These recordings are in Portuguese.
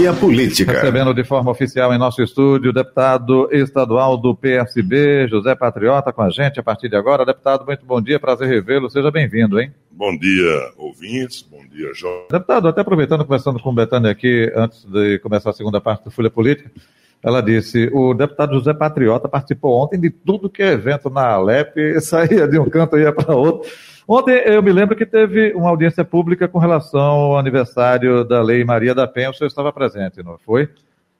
Folha Política. Recebendo de forma oficial em nosso estúdio o deputado estadual do PSB, José Patriota, com a gente a partir de agora. Deputado, muito bom dia, prazer revê-lo. Seja bem-vindo, hein? Bom dia, ouvintes. Bom dia, Jorge. Deputado, até aproveitando, conversando com o Betânia aqui, antes de começar a segunda parte do Folha Política, ela disse: o deputado José Patriota participou ontem de tudo que é evento na Alep, saía de um canto e ia para outro. Ontem eu me lembro que teve uma audiência pública com relação ao aniversário da Lei Maria da Penha. O senhor estava presente, não foi?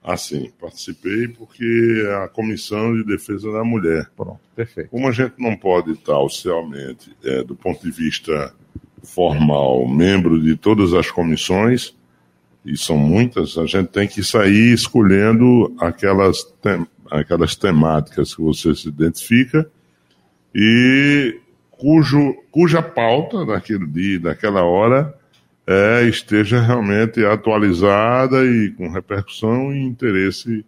Ah, sim, participei porque é a Comissão de Defesa da Mulher. Pronto, perfeito. Como a gente não pode estar oficialmente, é, do ponto de vista formal, membro de todas as comissões, e são muitas, a gente tem que sair escolhendo aquelas, tem, aquelas temáticas que você se identifica e cujo, cuja pauta daquele dia, daquela hora, é, esteja realmente atualizada e com repercussão e interesse,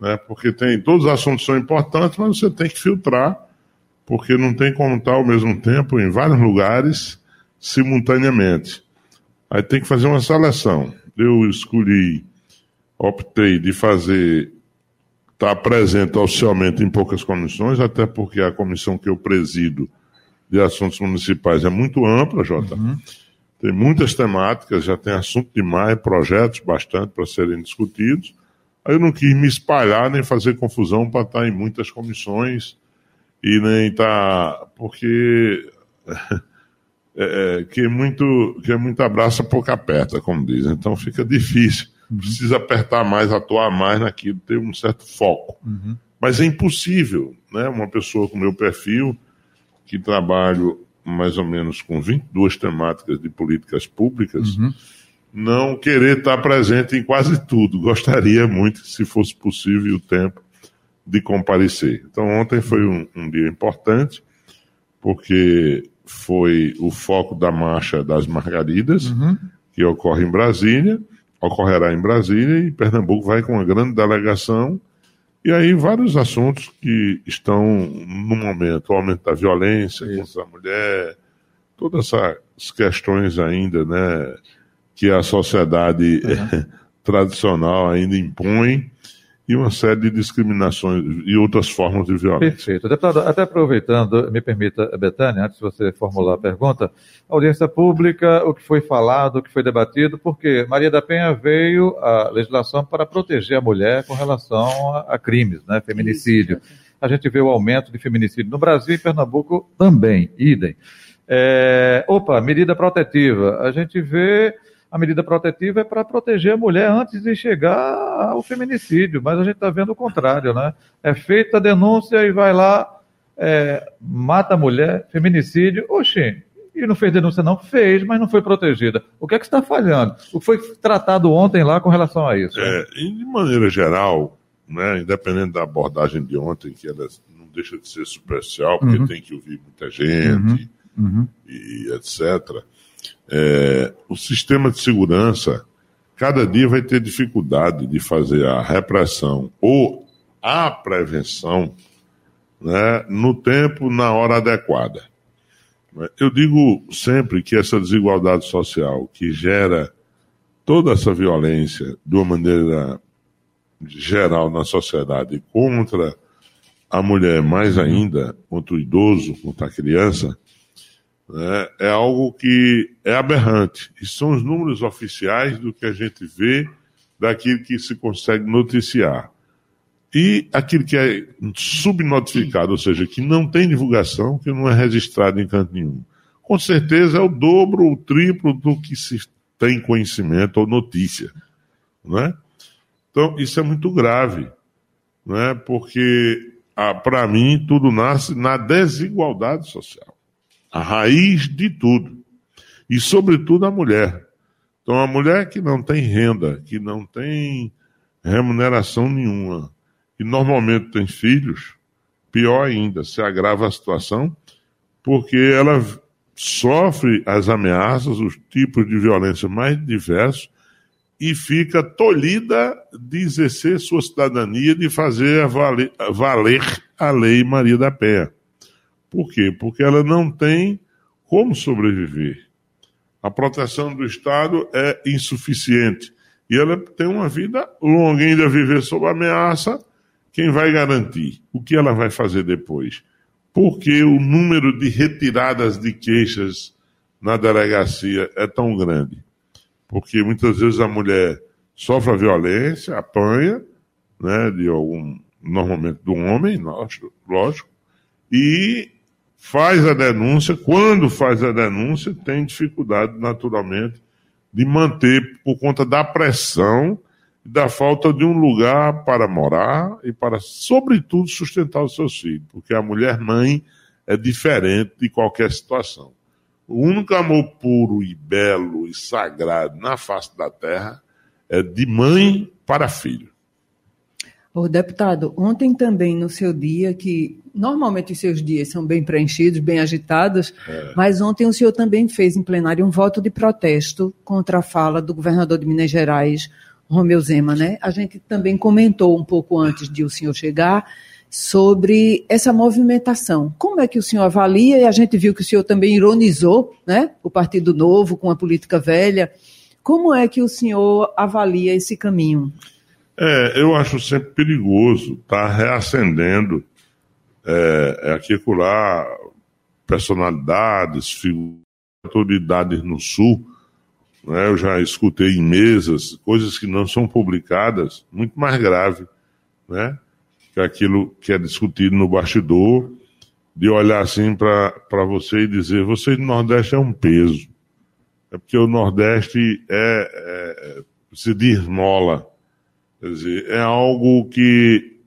né? Porque tem todos os assuntos são importantes, mas você tem que filtrar, porque não tem como estar ao mesmo tempo em vários lugares simultaneamente. Aí tem que fazer uma seleção. Eu escolhi, optei de fazer estar presente oficialmente em poucas comissões, até porque a comissão que eu presido de assuntos municipais é muito ampla, Jota. Uhum. Tem muitas temáticas, já tem assunto demais, projetos bastante para serem discutidos. Aí eu não quis me espalhar nem fazer confusão para estar em muitas comissões e nem estar. Tá, porque. É, é, que, é muito, que é muito abraça, pouco aperta, como dizem. Então fica difícil. Uhum. Precisa apertar mais, atuar mais naquilo, ter um certo foco. Uhum. Mas é impossível, né? Uma pessoa com meu perfil que trabalho mais ou menos com 22 temáticas de políticas públicas, uhum. não querer estar presente em quase tudo. Gostaria muito, se fosse possível, o tempo de comparecer. Então, ontem foi um, um dia importante, porque foi o foco da Marcha das Margaridas, uhum. que ocorre em Brasília, ocorrerá em Brasília, e Pernambuco vai com uma grande delegação e aí vários assuntos que estão no momento, o aumento da violência contra a mulher, todas essas questões ainda, né, que a sociedade uhum. tradicional ainda impõe e uma série de discriminações e outras formas de violência. Perfeito. Deputado, até aproveitando, me permita, Betânia, antes de você formular a pergunta, audiência pública, o que foi falado, o que foi debatido, porque Maria da Penha veio a legislação para proteger a mulher com relação a, a crimes, né, feminicídio. A gente vê o aumento de feminicídio no Brasil e Pernambuco também, idem. É, opa, medida protetiva. A gente vê a medida protetiva é para proteger a mulher antes de chegar ao feminicídio, mas a gente está vendo o contrário, né? É feita a denúncia e vai lá, é, mata a mulher, feminicídio, oxi, e não fez denúncia não? Fez, mas não foi protegida. O que é que está falhando? O que foi tratado ontem lá com relação a isso? É, de maneira geral, né, independente da abordagem de ontem, que ela não deixa de ser superficial, porque uhum. tem que ouvir muita gente uhum. Uhum. e etc., é, o sistema de segurança cada dia vai ter dificuldade de fazer a repressão ou a prevenção né, no tempo, na hora adequada. Eu digo sempre que essa desigualdade social que gera toda essa violência de uma maneira geral na sociedade contra a mulher, mais ainda contra o idoso, contra a criança, né, é algo que é aberrante. E são os números oficiais do que a gente vê daquilo que se consegue noticiar. E aquilo que é subnotificado, ou seja, que não tem divulgação, que não é registrado em canto nenhum. Com certeza é o dobro ou triplo do que se tem conhecimento ou notícia. Né? Então, isso é muito grave, né? porque, ah, para mim, tudo nasce na desigualdade social a raiz de tudo. E, sobretudo, a mulher. Então, a mulher que não tem renda, que não tem remuneração nenhuma, e normalmente tem filhos, pior ainda, se agrava a situação, porque ela sofre as ameaças, os tipos de violência mais diversos, e fica tolhida de exercer sua cidadania, de fazer valer, valer a lei Maria da Penha. Por quê? Porque ela não tem como sobreviver. A proteção do Estado é insuficiente. E ela tem uma vida longa, ainda viver sob ameaça. Quem vai garantir? O que ela vai fazer depois? Porque o número de retiradas de queixas na delegacia é tão grande. Porque muitas vezes a mulher sofre a violência, apanha, né, de algum, normalmente do homem, lógico, e faz a denúncia, quando faz a denúncia, tem dificuldade, naturalmente, de manter por conta da pressão e da falta de um lugar para morar e para, sobretudo, sustentar os seus filhos, porque a mulher mãe é diferente de qualquer situação. O único amor puro e belo e sagrado na face da terra é de mãe para filho. O deputado, ontem também no seu dia, que normalmente os seus dias são bem preenchidos, bem agitados, é. mas ontem o senhor também fez em plenário um voto de protesto contra a fala do governador de Minas Gerais, Romeu Zema, né? A gente também comentou um pouco antes de o senhor chegar sobre essa movimentação. Como é que o senhor avalia? E a gente viu que o senhor também ironizou, né? O Partido Novo com a política velha. Como é que o senhor avalia esse caminho? É, eu acho sempre perigoso estar tá reacendendo é, é lá personalidades, figuras, autoridades no Sul. Né, eu já escutei em mesas coisas que não são publicadas, muito mais grave, né? Que aquilo que é discutido no bastidor, de olhar assim para você e dizer: você do Nordeste é um peso. É porque o Nordeste é, é se desmola Quer dizer, é algo que.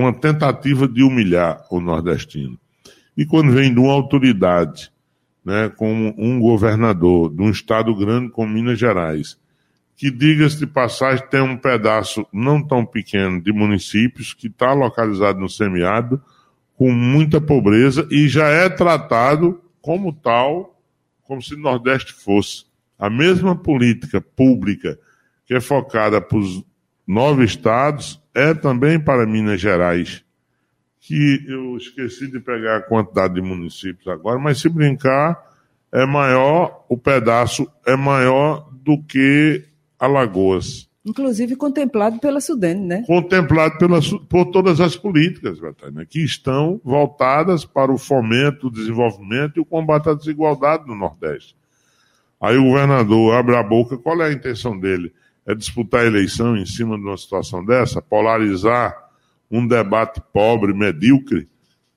Uma tentativa de humilhar o nordestino. E quando vem de uma autoridade, né, como um governador de um estado grande como Minas Gerais, que, diga-se de passagem, tem um pedaço não tão pequeno de municípios que está localizado no semiárido, com muita pobreza e já é tratado como tal, como se o Nordeste fosse. A mesma política pública que é focada para os nove estados, é também para Minas Gerais, que eu esqueci de pegar a quantidade de municípios agora, mas se brincar, é maior, o pedaço é maior do que Alagoas. Inclusive contemplado pela Sudene, né? Contemplado pela, por todas as políticas, Betânia, que estão voltadas para o fomento, o desenvolvimento e o combate à desigualdade no Nordeste. Aí o governador abre a boca, qual é a intenção dele? É disputar a eleição em cima de uma situação dessa, polarizar um debate pobre, medíocre,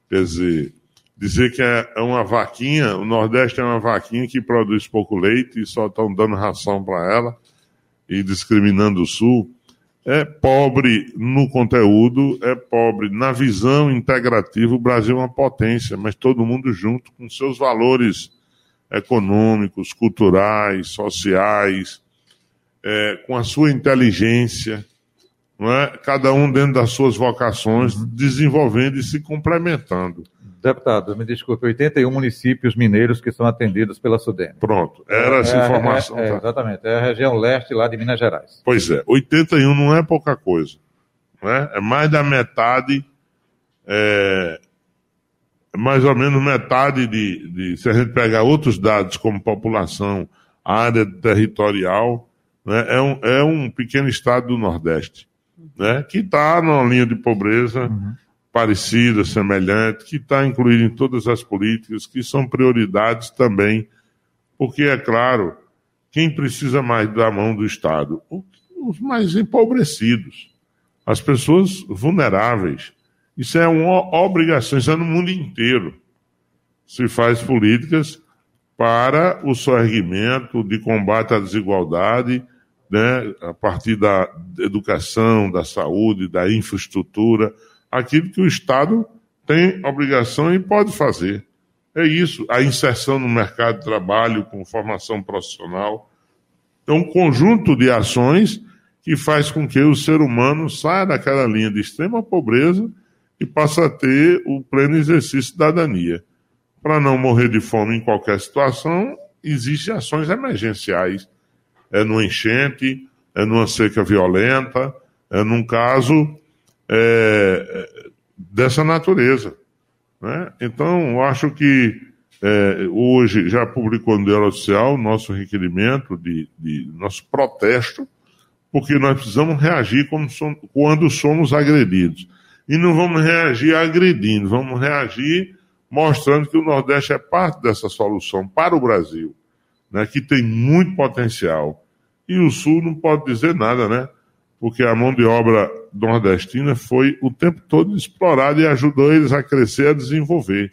quer dizer, dizer que é, é uma vaquinha, o Nordeste é uma vaquinha que produz pouco leite e só estão dando ração para ela e discriminando o Sul, é pobre no conteúdo, é pobre na visão integrativa. O Brasil é uma potência, mas todo mundo junto com seus valores econômicos, culturais, sociais, é, com a sua inteligência, é? cada um dentro das suas vocações, desenvolvendo e se complementando. Deputado, me desculpe, 81 municípios mineiros que são atendidos pela Sudene. Pronto, era essa é, informação. É, é, exatamente, é a região leste lá de Minas Gerais. Pois é, 81 não é pouca coisa. Não é? é mais da metade, é, mais ou menos metade de, de, se a gente pegar outros dados como população, área territorial, né, é, um, é um pequeno estado do Nordeste, né, que está numa linha de pobreza uhum. parecida, semelhante, que está incluído em todas as políticas, que são prioridades também, porque, é claro, quem precisa mais da mão do Estado? Os mais empobrecidos, as pessoas vulneráveis. Isso é uma obrigação, isso é no mundo inteiro. Se faz políticas para o sorgimento de combate à desigualdade né, a partir da educação, da saúde, da infraestrutura, aquilo que o Estado tem obrigação e pode fazer. É isso, a inserção no mercado de trabalho com formação profissional. É um conjunto de ações que faz com que o ser humano saia daquela linha de extrema pobreza e passe a ter o pleno exercício de cidadania. para não morrer de fome em qualquer situação, existem ações emergenciais. É no enchente, é numa seca violenta, é num caso é, dessa natureza. Né? Então, acho que é, hoje já publicou no Diário Oficial nosso requerimento de, de, nosso protesto, porque nós precisamos reagir somos, quando somos agredidos. E não vamos reagir agredindo, vamos reagir mostrando que o Nordeste é parte dessa solução para o Brasil, né, que tem muito potencial. E o Sul não pode dizer nada, né? Porque a mão de obra nordestina foi o tempo todo explorada e ajudou eles a crescer, a desenvolver.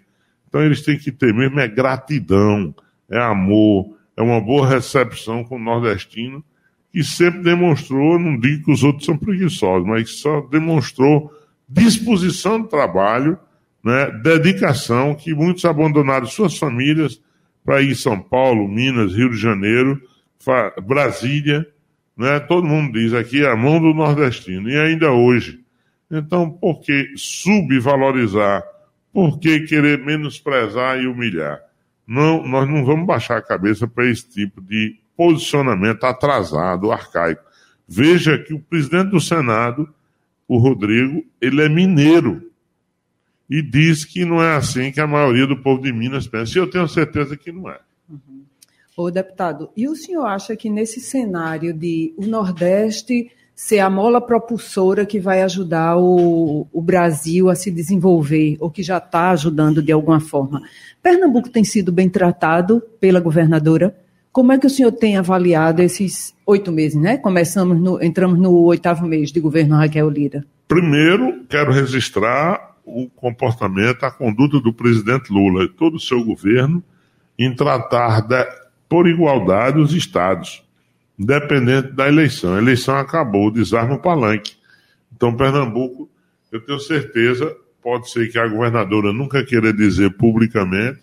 Então eles têm que ter mesmo é gratidão, é amor, é uma boa recepção com o nordestino, que sempre demonstrou, não digo que os outros são preguiçosos, mas só demonstrou disposição de trabalho né, dedicação, que muitos abandonaram suas famílias para ir São Paulo, Minas, Rio de Janeiro, Brasília, né, todo mundo diz aqui é a mão do nordestino, e ainda hoje. Então, por que subvalorizar? Por que querer menosprezar e humilhar? Não, nós não vamos baixar a cabeça para esse tipo de posicionamento atrasado, arcaico. Veja que o presidente do Senado, o Rodrigo, ele é mineiro e diz que não é assim que a maioria do povo de Minas pensa. E eu tenho certeza que não é. Uhum. Ô, deputado, e o senhor acha que nesse cenário de o Nordeste ser a mola propulsora que vai ajudar o, o Brasil a se desenvolver, ou que já está ajudando de alguma forma, Pernambuco tem sido bem tratado pela governadora? Como é que o senhor tem avaliado esses oito meses, né? Começamos no, entramos no oitavo mês de governo Raquel Lira. Primeiro, quero registrar o comportamento, a conduta do presidente Lula e todo o seu governo em tratar de, por igualdade os estados, independente da eleição. A eleição acabou, desarma o palanque. Então, Pernambuco, eu tenho certeza, pode ser que a governadora nunca queira dizer publicamente,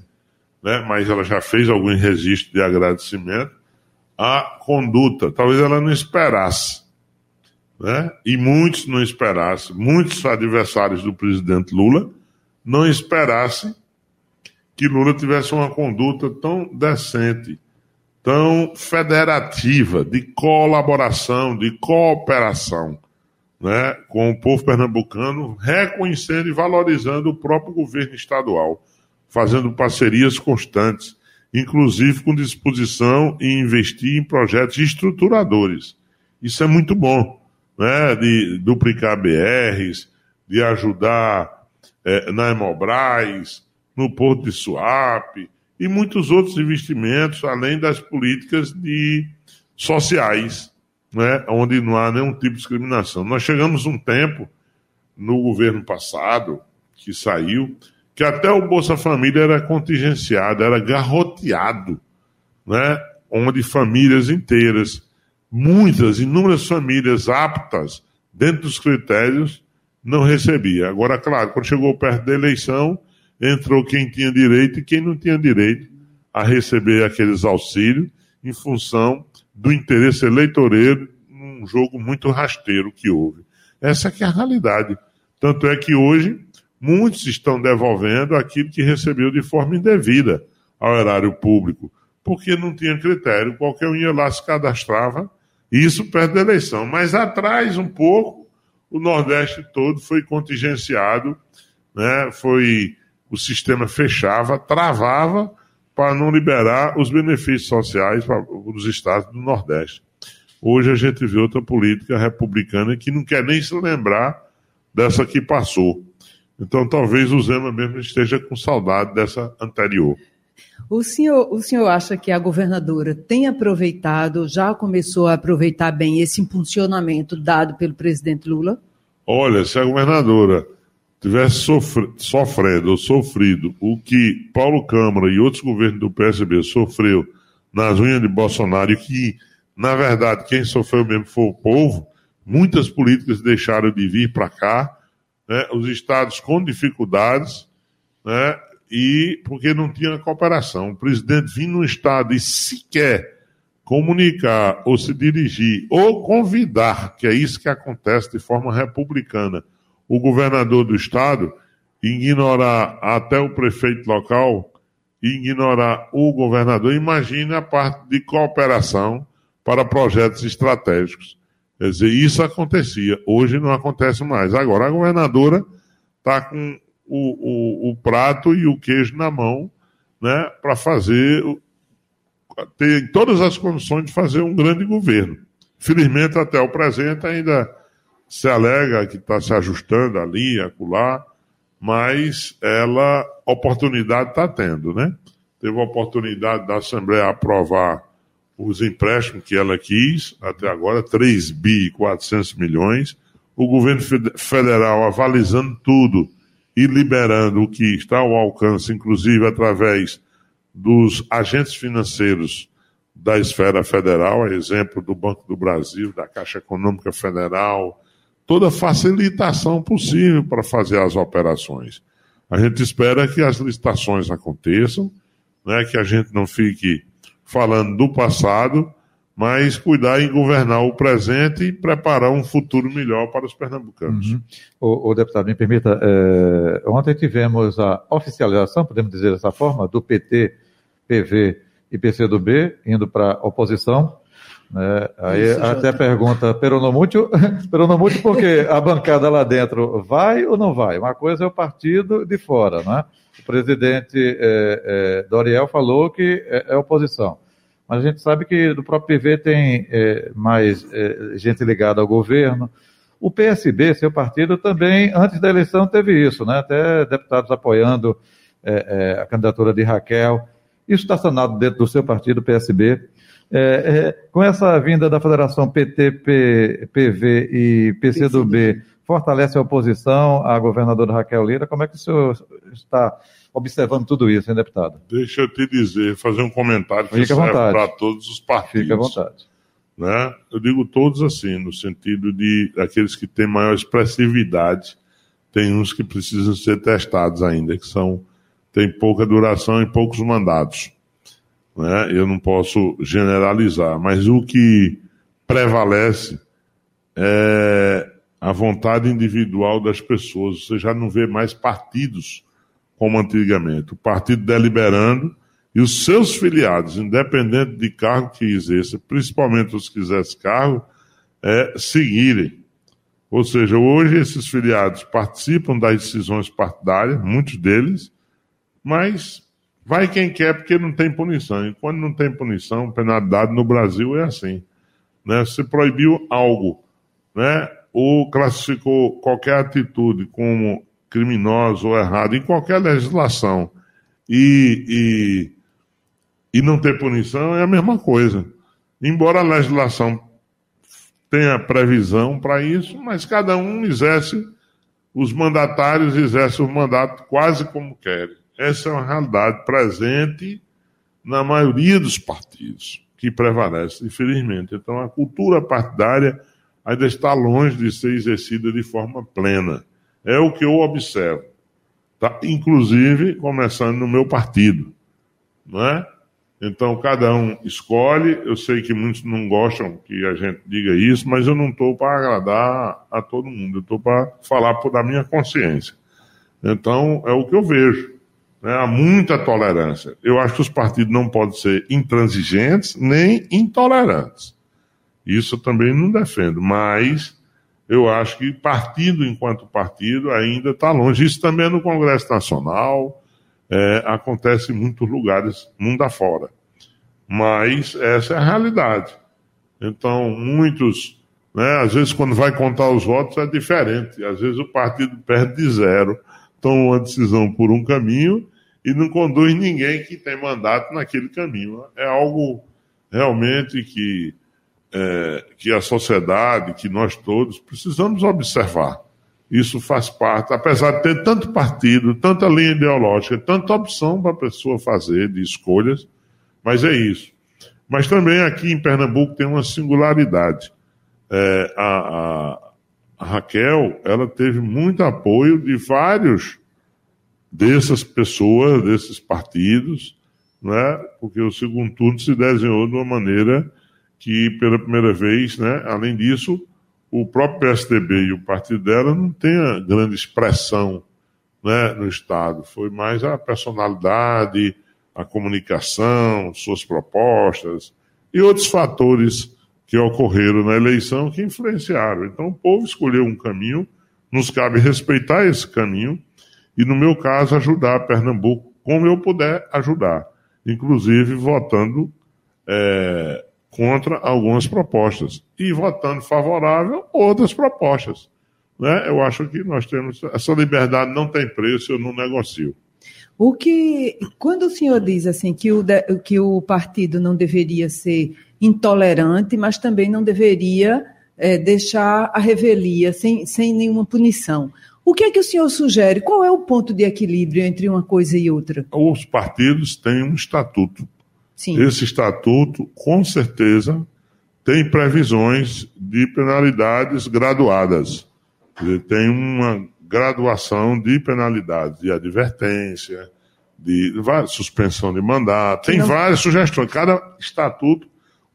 né, mas ela já fez algum registro de agradecimento, a conduta, talvez ela não esperasse né? e muitos não esperassem, muitos adversários do presidente Lula não esperassem que Lula tivesse uma conduta tão decente, tão federativa, de colaboração, de cooperação né, com o povo pernambucano, reconhecendo e valorizando o próprio governo estadual, fazendo parcerias constantes, inclusive com disposição em investir em projetos estruturadores. Isso é muito bom né, de duplicar BRs, de ajudar é, na Hemobras, no Porto de Suape e muitos outros investimentos, além das políticas de sociais, né, onde não há nenhum tipo de discriminação. Nós chegamos um tempo, no governo passado, que saiu, que até o Bolsa Família era contingenciado, era garroteado, né, onde famílias inteiras muitas, inúmeras famílias aptas dentro dos critérios não recebia. Agora, claro, quando chegou perto da eleição, entrou quem tinha direito e quem não tinha direito a receber aqueles auxílios em função do interesse eleitoreiro num jogo muito rasteiro que houve. Essa é, é a realidade. Tanto é que hoje muitos estão devolvendo aquilo que recebeu de forma indevida ao erário público, porque não tinha critério. Qualquer um ia lá, se cadastrava isso perto da eleição. Mas atrás, um pouco, o Nordeste todo foi contingenciado, né? foi o sistema fechava, travava para não liberar os benefícios sociais para os estados do Nordeste. Hoje a gente vê outra política republicana que não quer nem se lembrar dessa que passou. Então talvez o Zema mesmo esteja com saudade dessa anterior. O senhor, o senhor acha que a governadora tem aproveitado, já começou a aproveitar bem esse impulsionamento dado pelo presidente Lula? Olha, se a governadora tivesse sofre, sofrendo ou sofrido o que Paulo Câmara e outros governos do PSB sofreu nas unhas de Bolsonaro, e que, na verdade, quem sofreu mesmo foi o povo, muitas políticas deixaram de vir para cá, né, os estados com dificuldades, né, e porque não tinha cooperação. O presidente vinha no estado e sequer comunicar ou se dirigir ou convidar, que é isso que acontece de forma republicana, o governador do estado ignorar até o prefeito local ignorar o governador. Imagine a parte de cooperação para projetos estratégicos. Quer dizer, isso acontecia. Hoje não acontece mais. Agora, a governadora está com o, o, o, prato e o queijo na mão né, para fazer, ter todas as condições de fazer um grande governo. Felizmente, até o presente, ainda se alega que está se ajustando ali, acolá, mas ela, oportunidade está tendo, né? Teve a oportunidade da Assembleia aprovar os empréstimos que ela quis, até agora, 3 bi e 400 milhões. O governo federal avalizando tudo e liberando o que está ao alcance, inclusive através dos agentes financeiros da esfera federal, exemplo do Banco do Brasil, da Caixa Econômica Federal, toda facilitação possível para fazer as operações. A gente espera que as licitações aconteçam, né, que a gente não fique falando do passado, mas cuidar em governar o presente e preparar um futuro melhor para os pernambucanos. Uhum. O, o, deputado, me permita, é, ontem tivemos a oficialização, podemos dizer dessa forma, do PT, PV e PCdoB indo para a oposição. Né? Aí Isso, até pergunta, peronomútil, peronomútil porque a bancada lá dentro vai ou não vai? Uma coisa é o partido de fora, né? O presidente é, é, Doriel falou que é, é oposição. Mas a gente sabe que do próprio PV tem é, mais é, gente ligada ao governo. O PSB, seu partido, também, antes da eleição, teve isso, né? Até deputados apoiando é, é a candidatura de Raquel. Isso está sanado dentro do seu partido, PSB. É, é, com essa vinda da Federação PT, P, PV e PCdoB, fortalece a oposição à governadora Raquel Lira. Como é que o senhor está observando tudo isso, hein, deputado? Deixa eu te dizer, fazer um comentário que serve para todos os partidos. Fique à vontade. Né? Eu digo todos assim, no sentido de aqueles que têm maior expressividade, tem uns que precisam ser testados ainda, que são têm pouca duração e poucos mandatos. Né? Eu não posso generalizar, mas o que prevalece é a vontade individual das pessoas. Você já não vê mais partidos como antigamente. O partido deliberando e os seus filiados, independente de cargo que exerça, principalmente os que exercem cargo, é, seguirem. Ou seja, hoje esses filiados participam das decisões partidárias, muitos deles, mas vai quem quer porque não tem punição. E quando não tem punição, penalidade no Brasil é assim. Né? Se proibiu algo, né? ou classificou qualquer atitude como criminosa ou errada em qualquer legislação e, e, e não ter punição é a mesma coisa. Embora a legislação tenha previsão para isso, mas cada um exerce, os mandatários exercem o mandato quase como querem. Essa é uma realidade presente na maioria dos partidos que prevalece, infelizmente. Então, a cultura partidária ainda está longe de ser exercida de forma plena. É o que eu observo. Tá? Inclusive, começando no meu partido. Não é? Então, cada um escolhe. Eu sei que muitos não gostam que a gente diga isso, mas eu não estou para agradar a todo mundo. Eu estou para falar da minha consciência. Então, é o que eu vejo. Né? Há muita tolerância. Eu acho que os partidos não podem ser intransigentes nem intolerantes. Isso eu também não defendo. Mas eu acho que partido enquanto partido ainda está longe. Isso também é no Congresso Nacional, é, acontece em muitos lugares, mundo afora. Mas essa é a realidade. Então, muitos, né, às vezes, quando vai contar os votos, é diferente. Às vezes o partido perde de zero, toma uma decisão por um caminho e não conduz ninguém que tem mandato naquele caminho. É algo realmente que é, que a sociedade, que nós todos precisamos observar. Isso faz parte, apesar de ter tanto partido, tanta linha ideológica, tanta opção para a pessoa fazer de escolhas, mas é isso. Mas também aqui em Pernambuco tem uma singularidade. É, a, a, a Raquel, ela teve muito apoio de vários dessas pessoas, desses partidos, né? porque o segundo turno se desenhou de uma maneira que pela primeira vez, né, além disso, o próprio PSDB e o partido dela não tem grande expressão né, no Estado. Foi mais a personalidade, a comunicação, suas propostas e outros fatores que ocorreram na eleição que influenciaram. Então, o povo escolheu um caminho, nos cabe respeitar esse caminho e, no meu caso, ajudar Pernambuco como eu puder ajudar, inclusive votando é, contra algumas propostas e votando favorável outras propostas. Né? Eu acho que nós temos essa liberdade não tem preço, eu não negocio. O que, quando o senhor diz assim que o, que o partido não deveria ser intolerante, mas também não deveria é, deixar a revelia sem, sem nenhuma punição. O que é que o senhor sugere? Qual é o ponto de equilíbrio entre uma coisa e outra? Os partidos têm um estatuto. Sim. Esse estatuto, com certeza, tem previsões de penalidades graduadas. Tem uma graduação de penalidades, de advertência, de suspensão de mandato, tem não... várias sugestões. Cada estatuto,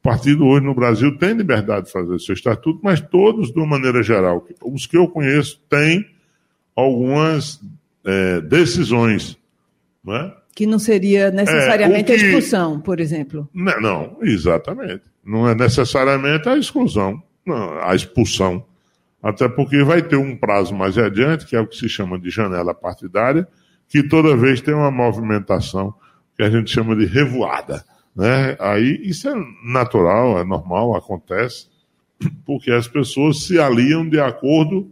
o partido hoje no Brasil tem liberdade de fazer seu estatuto, mas todos, de uma maneira geral, os que eu conheço, têm algumas é, decisões. Não é? Que não seria necessariamente é, que... a expulsão, por exemplo. Não, não, exatamente. Não é necessariamente a exclusão, não, a expulsão. Até porque vai ter um prazo mais adiante, que é o que se chama de janela partidária, que toda vez tem uma movimentação que a gente chama de revoada. Né? Aí isso é natural, é normal, acontece, porque as pessoas se aliam de acordo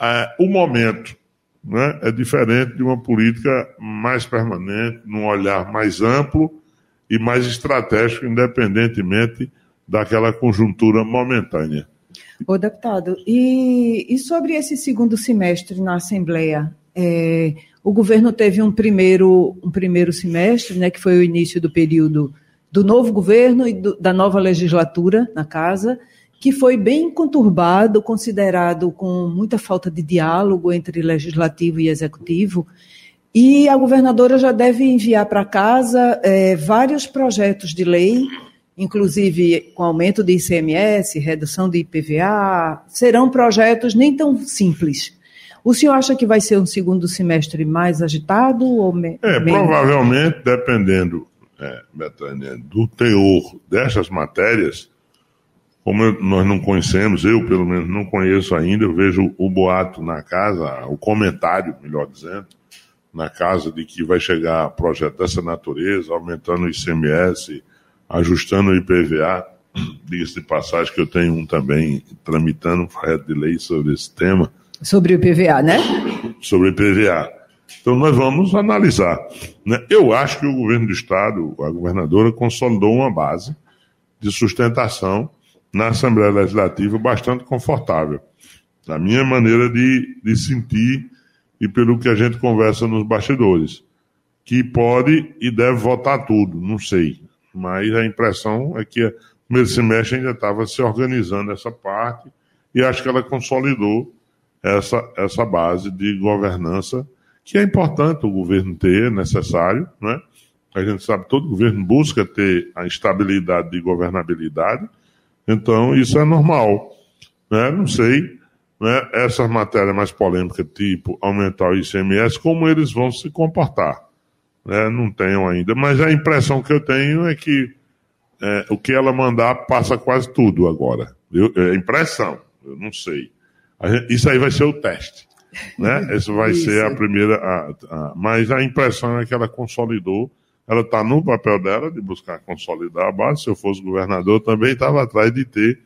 é, o momento. Né? É diferente de uma política mais permanente, num olhar mais amplo e mais estratégico, independentemente daquela conjuntura momentânea. Ô, deputado, e, e sobre esse segundo semestre na Assembleia? É, o governo teve um primeiro, um primeiro semestre, né, que foi o início do período do novo governo e do, da nova legislatura na casa, que foi bem conturbado, considerado com muita falta de diálogo entre legislativo e executivo. E a governadora já deve enviar para casa é, vários projetos de lei inclusive com aumento de ICMS, redução de IPVA, serão projetos nem tão simples. O senhor acha que vai ser um segundo semestre mais agitado ou me É, menos? provavelmente, dependendo, é, Betânia, do teor dessas matérias, como eu, nós não conhecemos, eu pelo menos não conheço ainda, eu vejo o boato na casa, o comentário, melhor dizendo, na casa de que vai chegar projeto dessa natureza, aumentando o ICMS, ajustando o IPVA, diga-se de passagem que eu tenho um também tramitando um projeto de lei sobre esse tema. Sobre o IPVA, né? Sobre o IPVA. Então nós vamos analisar. Né? Eu acho que o governo do Estado, a governadora, consolidou uma base de sustentação na Assembleia Legislativa bastante confortável. Na minha maneira de, de sentir e pelo que a gente conversa nos bastidores. Que pode e deve votar tudo, não sei mas a impressão é que o primeiro semestre ainda estava se organizando essa parte e acho que ela consolidou essa, essa base de governança que é importante o governo ter, é necessário, né? A gente sabe todo governo busca ter a estabilidade de governabilidade, então isso é normal, né? Não sei, né? Essas matérias mais polêmicas, tipo aumentar o ICMS, como eles vão se comportar né? não tenho ainda, mas a impressão que eu tenho é que é, o que ela mandar passa quase tudo agora. Eu, é impressão, eu não sei. Gente, isso aí vai ser o teste. Né? Essa vai isso. ser a primeira. A, a, mas a impressão é que ela consolidou. Ela está no papel dela de buscar consolidar a base. Se eu fosse governador, também estava atrás de ter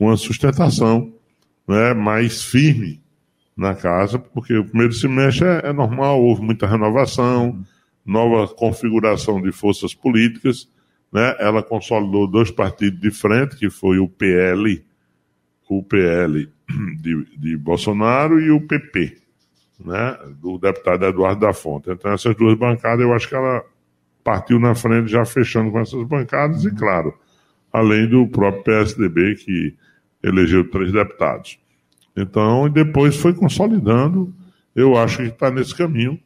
uma sustentação né, mais firme na casa, porque o primeiro semestre é, é normal, houve muita renovação, nova configuração de forças políticas, né? Ela consolidou dois partidos de frente, que foi o PL, o PL de, de Bolsonaro e o PP, né? Do deputado Eduardo da Fonte. Então essas duas bancadas, eu acho que ela partiu na frente já fechando com essas bancadas e claro, além do próprio PSDB que elegeu três deputados. Então, depois foi consolidando, eu acho que está nesse caminho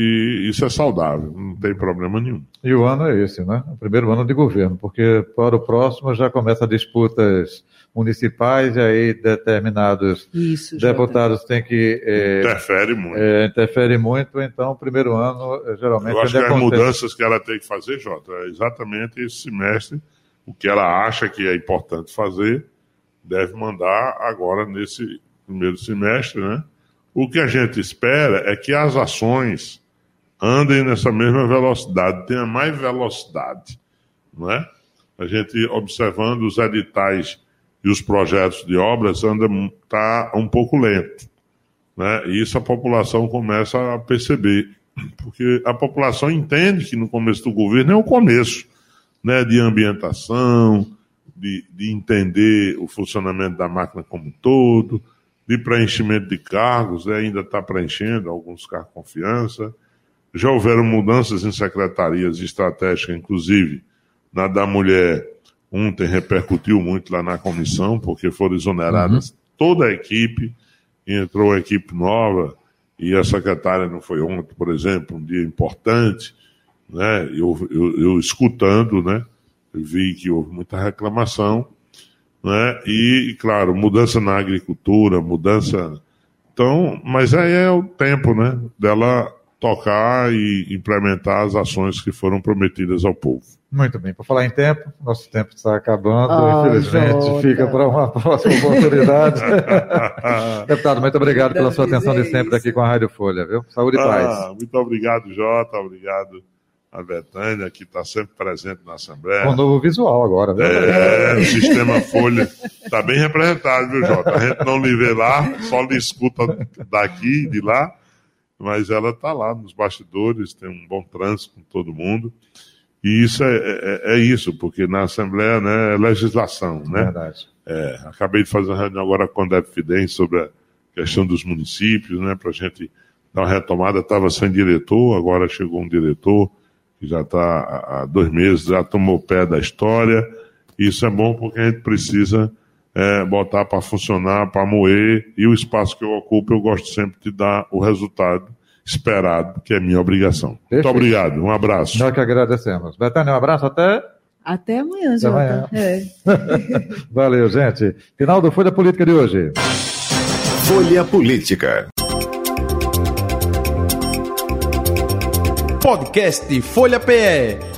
e isso é saudável, não tem problema nenhum. E o ano é esse, né? O primeiro ano de governo, porque para o próximo já começa disputas municipais e aí determinados Isso, deputados têm que é, interfere muito. é, interfere muito então o primeiro ano eh, geralmente eu acho que as mudanças que ela tem que fazer Jota é exatamente esse semestre. O que ela acha que é importante fazer deve mandar agora nesse primeiro semestre né? O que a gente espera é que as ações andem nessa mesma velocidade tenha mais velocidade não é a gente observando os editais e os projetos de obras andam tá um pouco lento, né? E isso a população começa a perceber, porque a população entende que no começo do governo é o começo, né? De ambientação, de, de entender o funcionamento da máquina como um todo, de preenchimento de cargos, né? ainda está preenchendo alguns cargos de confiança. Já houveram mudanças em secretarias estratégicas, inclusive na da mulher Ontem repercutiu muito lá na comissão, porque foram exoneradas uhum. toda a equipe, entrou a equipe nova, e a secretária não foi ontem, por exemplo, um dia importante, né? Eu, eu, eu escutando, né? Eu vi que houve muita reclamação, né? E, claro, mudança na agricultura, mudança. Então, mas aí é o tempo, né? Dela tocar e implementar as ações que foram prometidas ao povo. Muito bem. Para falar em tempo, nosso tempo está acabando. Oh, Infelizmente, Jota. fica para uma próxima oportunidade. Deputado, muito obrigado pela sua atenção de sempre aqui com a Rádio Folha, viu? Saúde e ah, paz. Muito obrigado, Jota. Obrigado a Betânia, que está sempre presente na Assembleia. Com novo visual agora, viu? É, o sistema Folha está bem representado, viu, Jota? A gente não lhe vê lá, só lhe escuta daqui, de lá, mas ela está lá nos bastidores, tem um bom trânsito com todo mundo. E isso é, é, é, isso, porque na Assembleia né, é legislação, né? Verdade. É, acabei de fazer uma reunião agora com a Dep sobre a questão dos municípios, né? Para a gente dar uma retomada. Estava sem diretor, agora chegou um diretor que já está há dois meses, já tomou pé da história. Isso é bom porque a gente precisa é, botar para funcionar, para moer, e o espaço que eu ocupo eu gosto sempre de dar o resultado esperado, que é minha obrigação. Perfeito. Muito obrigado, um abraço. Nós que agradecemos. Betânia, um abraço até. Até amanhã, Até amanhã. É. Valeu, gente. Final do Folha Política de hoje. Folha Política. Podcast Folha PE.